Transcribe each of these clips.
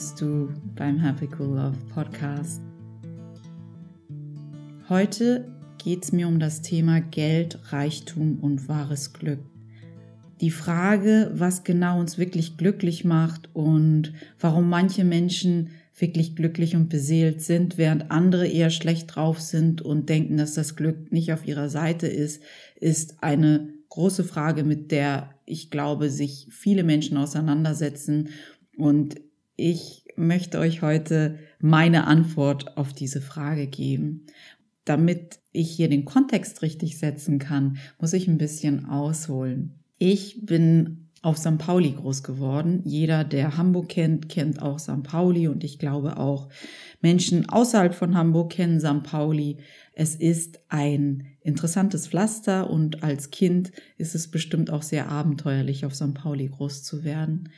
bist du beim Happy Cool Love Podcast. Heute geht es mir um das Thema Geld, Reichtum und wahres Glück. Die Frage, was genau uns wirklich glücklich macht und warum manche Menschen wirklich glücklich und beseelt sind, während andere eher schlecht drauf sind und denken, dass das Glück nicht auf ihrer Seite ist, ist eine große Frage, mit der ich glaube, sich viele Menschen auseinandersetzen. Und ich möchte euch heute meine Antwort auf diese Frage geben. Damit ich hier den Kontext richtig setzen kann, muss ich ein bisschen ausholen. Ich bin auf St. Pauli groß geworden. Jeder, der Hamburg kennt, kennt auch St. Pauli und ich glaube auch Menschen außerhalb von Hamburg kennen St. Pauli. Es ist ein interessantes Pflaster und als Kind ist es bestimmt auch sehr abenteuerlich, auf St. Pauli groß zu werden.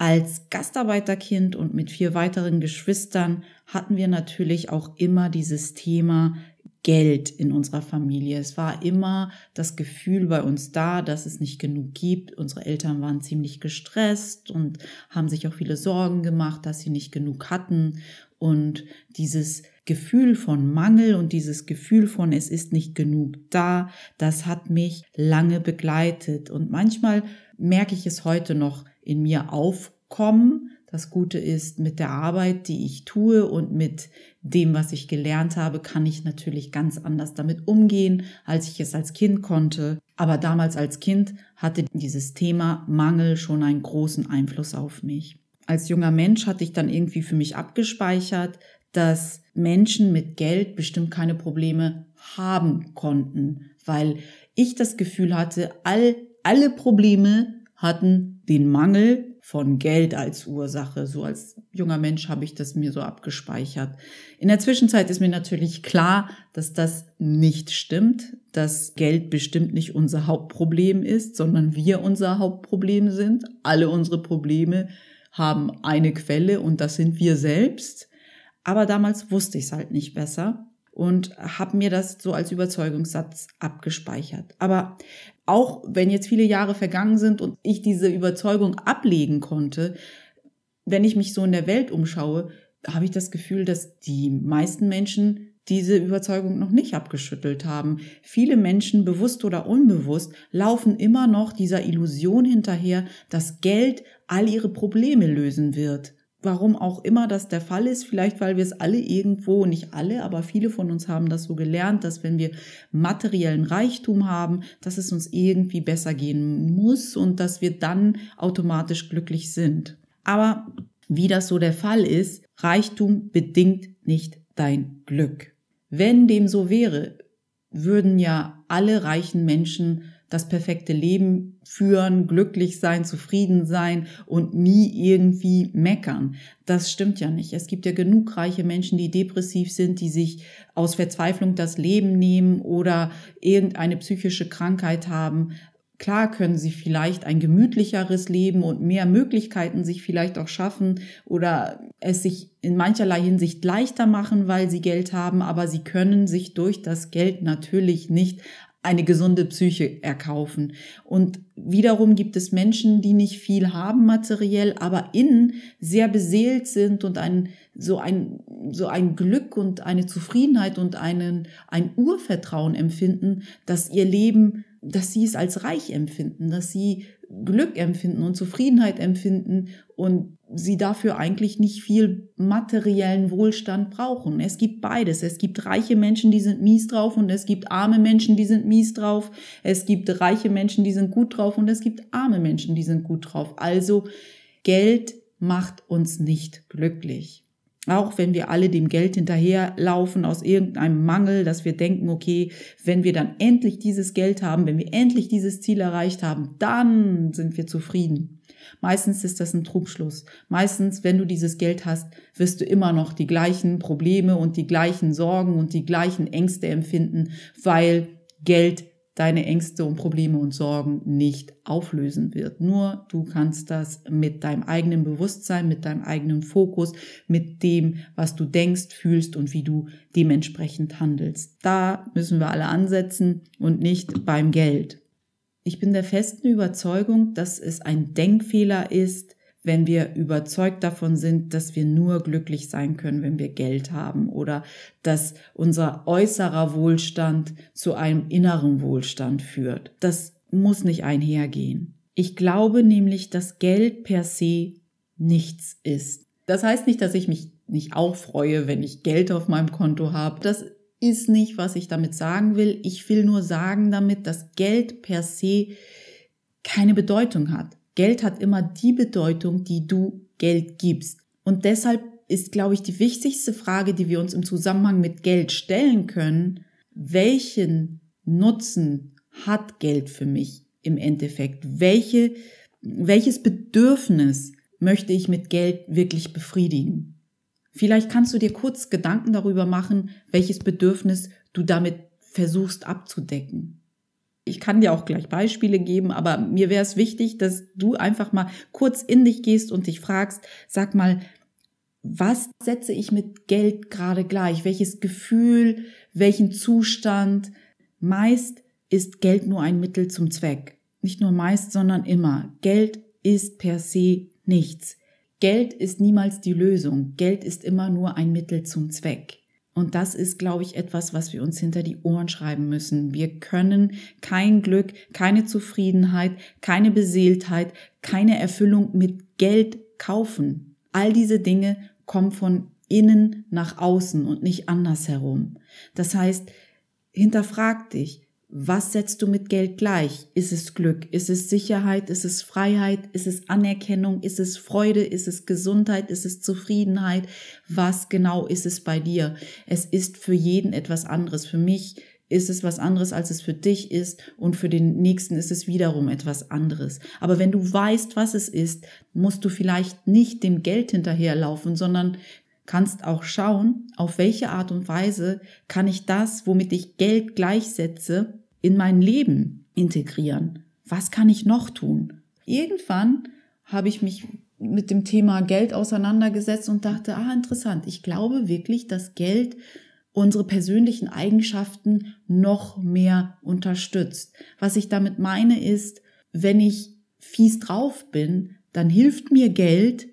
Als Gastarbeiterkind und mit vier weiteren Geschwistern hatten wir natürlich auch immer dieses Thema Geld in unserer Familie. Es war immer das Gefühl bei uns da, dass es nicht genug gibt. Unsere Eltern waren ziemlich gestresst und haben sich auch viele Sorgen gemacht, dass sie nicht genug hatten. Und dieses Gefühl von Mangel und dieses Gefühl von es ist nicht genug da, das hat mich lange begleitet. Und manchmal merke ich es heute noch in mir aufkommen. Das Gute ist, mit der Arbeit, die ich tue und mit dem, was ich gelernt habe, kann ich natürlich ganz anders damit umgehen, als ich es als Kind konnte. Aber damals als Kind hatte dieses Thema Mangel schon einen großen Einfluss auf mich als junger Mensch hatte ich dann irgendwie für mich abgespeichert, dass Menschen mit Geld bestimmt keine Probleme haben konnten, weil ich das Gefühl hatte, all, alle Probleme hatten den Mangel von Geld als Ursache. So als junger Mensch habe ich das mir so abgespeichert. In der Zwischenzeit ist mir natürlich klar, dass das nicht stimmt, dass Geld bestimmt nicht unser Hauptproblem ist, sondern wir unser Hauptproblem sind. Alle unsere Probleme haben eine Quelle und das sind wir selbst. Aber damals wusste ich es halt nicht besser und habe mir das so als Überzeugungssatz abgespeichert. Aber auch wenn jetzt viele Jahre vergangen sind und ich diese Überzeugung ablegen konnte, wenn ich mich so in der Welt umschaue, habe ich das Gefühl, dass die meisten Menschen diese Überzeugung noch nicht abgeschüttelt haben. Viele Menschen, bewusst oder unbewusst, laufen immer noch dieser Illusion hinterher, dass Geld all ihre Probleme lösen wird. Warum auch immer das der Fall ist, vielleicht weil wir es alle irgendwo, nicht alle, aber viele von uns haben das so gelernt, dass wenn wir materiellen Reichtum haben, dass es uns irgendwie besser gehen muss und dass wir dann automatisch glücklich sind. Aber wie das so der Fall ist, Reichtum bedingt nicht dein Glück. Wenn dem so wäre, würden ja alle reichen Menschen das perfekte Leben führen, glücklich sein, zufrieden sein und nie irgendwie meckern. Das stimmt ja nicht. Es gibt ja genug reiche Menschen, die depressiv sind, die sich aus Verzweiflung das Leben nehmen oder irgendeine psychische Krankheit haben. Klar können sie vielleicht ein gemütlicheres Leben und mehr Möglichkeiten sich vielleicht auch schaffen oder es sich in mancherlei Hinsicht leichter machen, weil sie Geld haben, aber sie können sich durch das Geld natürlich nicht eine gesunde Psyche erkaufen. Und wiederum gibt es Menschen, die nicht viel haben materiell, aber innen sehr beseelt sind und ein, so ein, so ein Glück und eine Zufriedenheit und einen, ein Urvertrauen empfinden, dass ihr Leben dass sie es als reich empfinden, dass sie Glück empfinden und Zufriedenheit empfinden und sie dafür eigentlich nicht viel materiellen Wohlstand brauchen. Es gibt beides. Es gibt reiche Menschen, die sind mies drauf und es gibt arme Menschen, die sind mies drauf. Es gibt reiche Menschen, die sind gut drauf und es gibt arme Menschen, die sind gut drauf. Also Geld macht uns nicht glücklich. Auch wenn wir alle dem Geld hinterherlaufen aus irgendeinem Mangel, dass wir denken, okay, wenn wir dann endlich dieses Geld haben, wenn wir endlich dieses Ziel erreicht haben, dann sind wir zufrieden. Meistens ist das ein Trugschluss. Meistens, wenn du dieses Geld hast, wirst du immer noch die gleichen Probleme und die gleichen Sorgen und die gleichen Ängste empfinden, weil Geld deine Ängste und Probleme und Sorgen nicht auflösen wird. Nur du kannst das mit deinem eigenen Bewusstsein, mit deinem eigenen Fokus, mit dem, was du denkst, fühlst und wie du dementsprechend handelst. Da müssen wir alle ansetzen und nicht beim Geld. Ich bin der festen Überzeugung, dass es ein Denkfehler ist, wenn wir überzeugt davon sind, dass wir nur glücklich sein können, wenn wir Geld haben oder dass unser äußerer Wohlstand zu einem inneren Wohlstand führt. Das muss nicht einhergehen. Ich glaube nämlich, dass Geld per se nichts ist. Das heißt nicht, dass ich mich nicht auch freue, wenn ich Geld auf meinem Konto habe. Das ist nicht, was ich damit sagen will. Ich will nur sagen damit, dass Geld per se keine Bedeutung hat. Geld hat immer die Bedeutung, die du Geld gibst. Und deshalb ist, glaube ich, die wichtigste Frage, die wir uns im Zusammenhang mit Geld stellen können, welchen Nutzen hat Geld für mich im Endeffekt? Welche, welches Bedürfnis möchte ich mit Geld wirklich befriedigen? Vielleicht kannst du dir kurz Gedanken darüber machen, welches Bedürfnis du damit versuchst abzudecken. Ich kann dir auch gleich Beispiele geben, aber mir wäre es wichtig, dass du einfach mal kurz in dich gehst und dich fragst, sag mal, was setze ich mit Geld gerade gleich? Welches Gefühl, welchen Zustand? Meist ist Geld nur ein Mittel zum Zweck. Nicht nur meist, sondern immer. Geld ist per se nichts. Geld ist niemals die Lösung. Geld ist immer nur ein Mittel zum Zweck. Und das ist, glaube ich, etwas, was wir uns hinter die Ohren schreiben müssen. Wir können kein Glück, keine Zufriedenheit, keine Beseeltheit, keine Erfüllung mit Geld kaufen. All diese Dinge kommen von innen nach außen und nicht andersherum. Das heißt, hinterfrag dich, was setzt du mit Geld gleich? Ist es Glück? Ist es Sicherheit? Ist es Freiheit? Ist es Anerkennung? Ist es Freude? Ist es Gesundheit? Ist es Zufriedenheit? Was genau ist es bei dir? Es ist für jeden etwas anderes. Für mich ist es was anderes, als es für dich ist und für den nächsten ist es wiederum etwas anderes. Aber wenn du weißt, was es ist, musst du vielleicht nicht dem Geld hinterherlaufen, sondern kannst auch schauen, auf welche Art und Weise kann ich das, womit ich Geld gleichsetze, in mein Leben integrieren. Was kann ich noch tun? Irgendwann habe ich mich mit dem Thema Geld auseinandergesetzt und dachte, ah, interessant, ich glaube wirklich, dass Geld unsere persönlichen Eigenschaften noch mehr unterstützt. Was ich damit meine ist, wenn ich fies drauf bin, dann hilft mir Geld,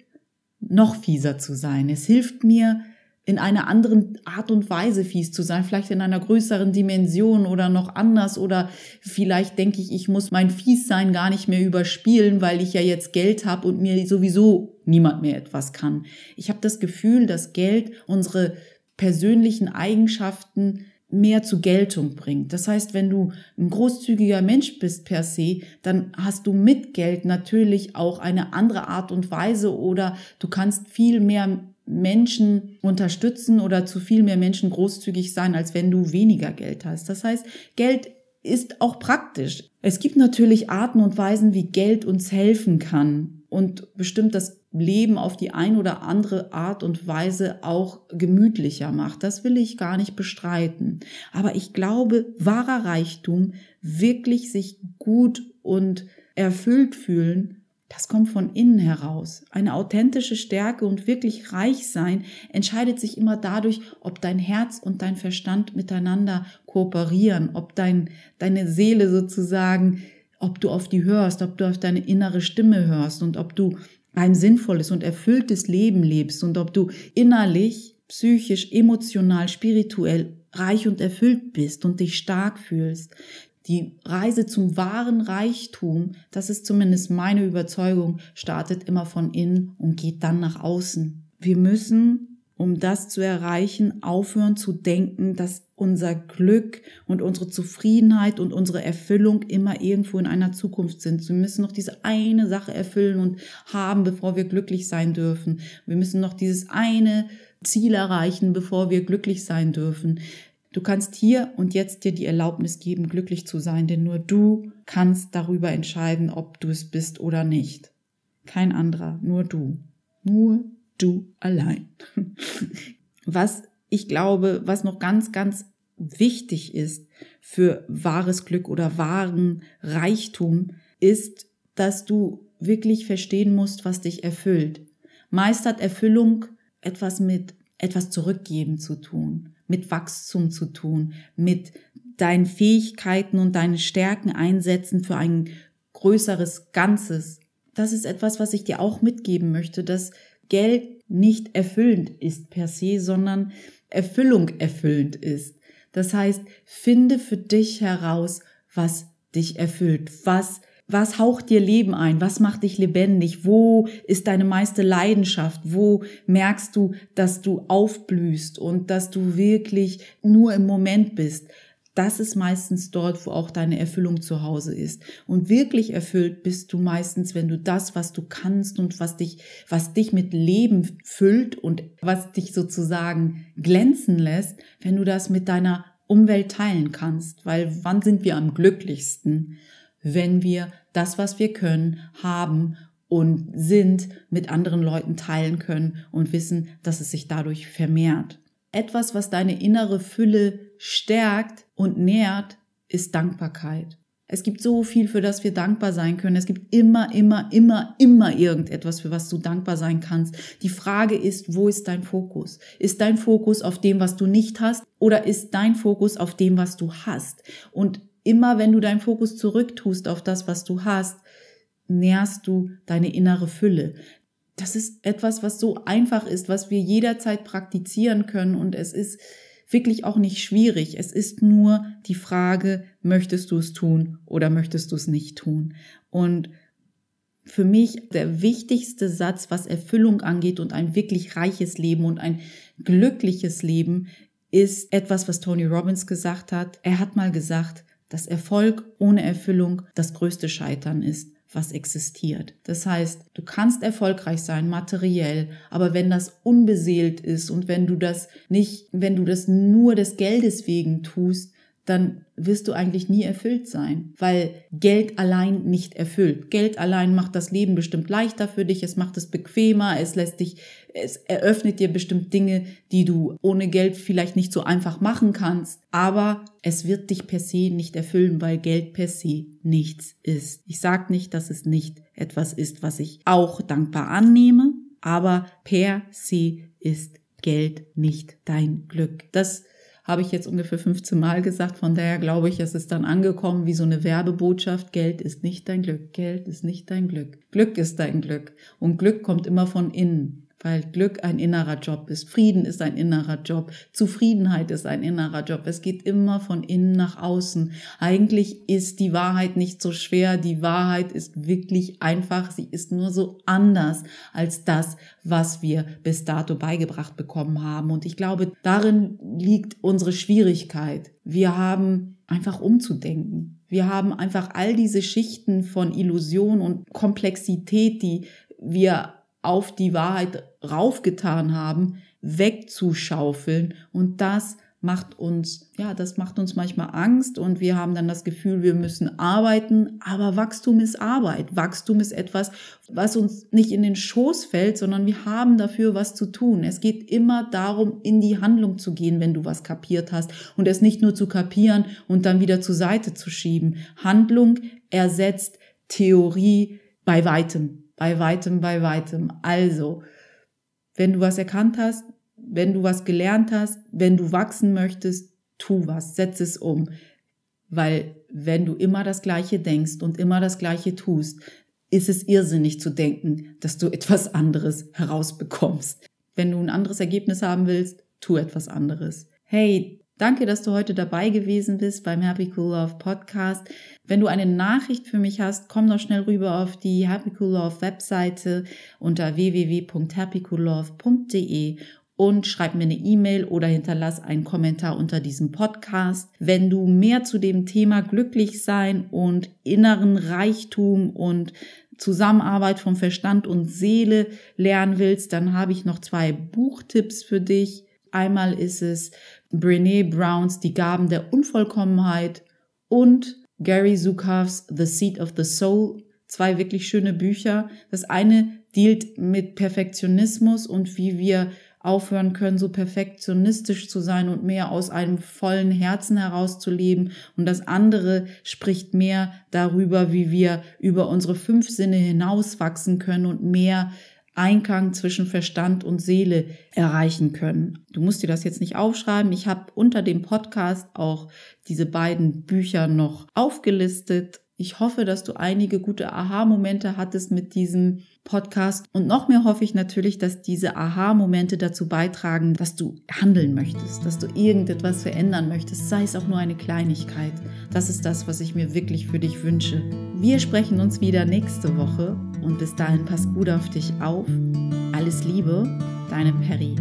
noch fieser zu sein. Es hilft mir, in einer anderen Art und Weise fies zu sein, vielleicht in einer größeren Dimension oder noch anders oder vielleicht denke ich, ich muss mein Fiessein gar nicht mehr überspielen, weil ich ja jetzt Geld habe und mir sowieso niemand mehr etwas kann. Ich habe das Gefühl, dass Geld unsere persönlichen Eigenschaften mehr zur Geltung bringt. Das heißt, wenn du ein großzügiger Mensch bist per se, dann hast du mit Geld natürlich auch eine andere Art und Weise oder du kannst viel mehr Menschen unterstützen oder zu viel mehr Menschen großzügig sein, als wenn du weniger Geld hast. Das heißt, Geld ist auch praktisch. Es gibt natürlich Arten und Weisen, wie Geld uns helfen kann und bestimmt das Leben auf die ein oder andere Art und Weise auch gemütlicher macht. Das will ich gar nicht bestreiten. Aber ich glaube, wahrer Reichtum, wirklich sich gut und erfüllt fühlen, das kommt von innen heraus. Eine authentische Stärke und wirklich reich sein entscheidet sich immer dadurch, ob dein Herz und dein Verstand miteinander kooperieren, ob dein, deine Seele sozusagen, ob du auf die hörst, ob du auf deine innere Stimme hörst und ob du ein sinnvolles und erfülltes Leben lebst und ob du innerlich, psychisch, emotional, spirituell reich und erfüllt bist und dich stark fühlst. Die Reise zum wahren Reichtum, das ist zumindest meine Überzeugung, startet immer von innen und geht dann nach außen. Wir müssen um das zu erreichen, aufhören zu denken, dass unser Glück und unsere Zufriedenheit und unsere Erfüllung immer irgendwo in einer Zukunft sind. Wir müssen noch diese eine Sache erfüllen und haben, bevor wir glücklich sein dürfen. Wir müssen noch dieses eine Ziel erreichen, bevor wir glücklich sein dürfen. Du kannst hier und jetzt dir die Erlaubnis geben, glücklich zu sein, denn nur du kannst darüber entscheiden, ob du es bist oder nicht. Kein anderer, nur du. Nur du allein. Was ich glaube, was noch ganz, ganz wichtig ist für wahres Glück oder wahren Reichtum, ist, dass du wirklich verstehen musst, was dich erfüllt. Meist hat Erfüllung etwas mit etwas zurückgeben zu tun, mit Wachstum zu tun, mit deine Fähigkeiten und deine Stärken einsetzen für ein größeres Ganzes. Das ist etwas, was ich dir auch mitgeben möchte, dass Geld nicht erfüllend ist per se, sondern Erfüllung erfüllend ist. Das heißt, finde für dich heraus, was dich erfüllt, was was haucht dir Leben ein? Was macht dich lebendig? Wo ist deine meiste Leidenschaft? Wo merkst du, dass du aufblühst und dass du wirklich nur im Moment bist? Das ist meistens dort, wo auch deine Erfüllung zu Hause ist. Und wirklich erfüllt bist du meistens, wenn du das, was du kannst und was dich, was dich mit Leben füllt und was dich sozusagen glänzen lässt, wenn du das mit deiner Umwelt teilen kannst. Weil wann sind wir am glücklichsten? Wenn wir das, was wir können, haben und sind, mit anderen Leuten teilen können und wissen, dass es sich dadurch vermehrt. Etwas, was deine innere Fülle stärkt und nährt, ist Dankbarkeit. Es gibt so viel, für das wir dankbar sein können. Es gibt immer, immer, immer, immer irgendetwas, für was du dankbar sein kannst. Die Frage ist, wo ist dein Fokus? Ist dein Fokus auf dem, was du nicht hast oder ist dein Fokus auf dem, was du hast? Und immer wenn du deinen Fokus zurücktust auf das, was du hast, nährst du deine innere Fülle. Das ist etwas, was so einfach ist, was wir jederzeit praktizieren können und es ist wirklich auch nicht schwierig. Es ist nur die Frage, möchtest du es tun oder möchtest du es nicht tun? Und für mich der wichtigste Satz, was Erfüllung angeht und ein wirklich reiches Leben und ein glückliches Leben, ist etwas, was Tony Robbins gesagt hat. Er hat mal gesagt, dass Erfolg ohne Erfüllung das größte Scheitern ist, was existiert. Das heißt, du kannst erfolgreich sein, materiell, aber wenn das unbeseelt ist und wenn du das nicht, wenn du das nur des Geldes wegen tust, dann wirst du eigentlich nie erfüllt sein, weil Geld allein nicht erfüllt. Geld allein macht das Leben bestimmt leichter für dich, es macht es bequemer, es lässt dich, es eröffnet dir bestimmt Dinge, die du ohne Geld vielleicht nicht so einfach machen kannst, aber es wird dich per se nicht erfüllen, weil Geld per se nichts ist. Ich sage nicht, dass es nicht etwas ist, was ich auch dankbar annehme, aber per se ist Geld nicht dein Glück. Das habe ich jetzt ungefähr 15 Mal gesagt. Von daher glaube ich, es ist dann angekommen wie so eine Werbebotschaft. Geld ist nicht dein Glück. Geld ist nicht dein Glück. Glück ist dein Glück. Und Glück kommt immer von innen weil Glück ein innerer Job ist. Frieden ist ein innerer Job. Zufriedenheit ist ein innerer Job. Es geht immer von innen nach außen. Eigentlich ist die Wahrheit nicht so schwer. Die Wahrheit ist wirklich einfach. Sie ist nur so anders als das, was wir bis dato beigebracht bekommen haben. Und ich glaube, darin liegt unsere Schwierigkeit. Wir haben einfach umzudenken. Wir haben einfach all diese Schichten von Illusion und Komplexität, die wir auf die Wahrheit raufgetan haben, wegzuschaufeln. Und das macht uns, ja, das macht uns manchmal Angst und wir haben dann das Gefühl, wir müssen arbeiten, aber Wachstum ist Arbeit. Wachstum ist etwas, was uns nicht in den Schoß fällt, sondern wir haben dafür was zu tun. Es geht immer darum, in die Handlung zu gehen, wenn du was kapiert hast und es nicht nur zu kapieren und dann wieder zur Seite zu schieben. Handlung ersetzt Theorie bei weitem bei weitem, bei weitem. Also, wenn du was erkannt hast, wenn du was gelernt hast, wenn du wachsen möchtest, tu was, setz es um. Weil wenn du immer das Gleiche denkst und immer das Gleiche tust, ist es irrsinnig zu denken, dass du etwas anderes herausbekommst. Wenn du ein anderes Ergebnis haben willst, tu etwas anderes. Hey, Danke, dass du heute dabei gewesen bist beim Happy Cool Love Podcast. Wenn du eine Nachricht für mich hast, komm doch schnell rüber auf die Happy Cool Love Webseite unter www.happycoollove.de und schreib mir eine E-Mail oder hinterlass einen Kommentar unter diesem Podcast. Wenn du mehr zu dem Thema glücklich sein und inneren Reichtum und Zusammenarbeit von Verstand und Seele lernen willst, dann habe ich noch zwei Buchtipps für dich. Einmal ist es Brene Browns Die Gaben der Unvollkommenheit und Gary Zukavs The Seed of the Soul. Zwei wirklich schöne Bücher. Das eine dealt mit Perfektionismus und wie wir aufhören können, so perfektionistisch zu sein und mehr aus einem vollen Herzen herauszuleben. Und das andere spricht mehr darüber, wie wir über unsere fünf Sinne hinauswachsen können und mehr Einklang zwischen Verstand und Seele erreichen können. Du musst dir das jetzt nicht aufschreiben. Ich habe unter dem Podcast auch diese beiden Bücher noch aufgelistet. Ich hoffe, dass du einige gute Aha-Momente hattest mit diesem Podcast. Und noch mehr hoffe ich natürlich, dass diese Aha-Momente dazu beitragen, dass du handeln möchtest, dass du irgendetwas verändern möchtest, sei es auch nur eine Kleinigkeit. Das ist das, was ich mir wirklich für dich wünsche. Wir sprechen uns wieder nächste Woche und bis dahin pass gut auf dich auf. Alles Liebe, deine Perry.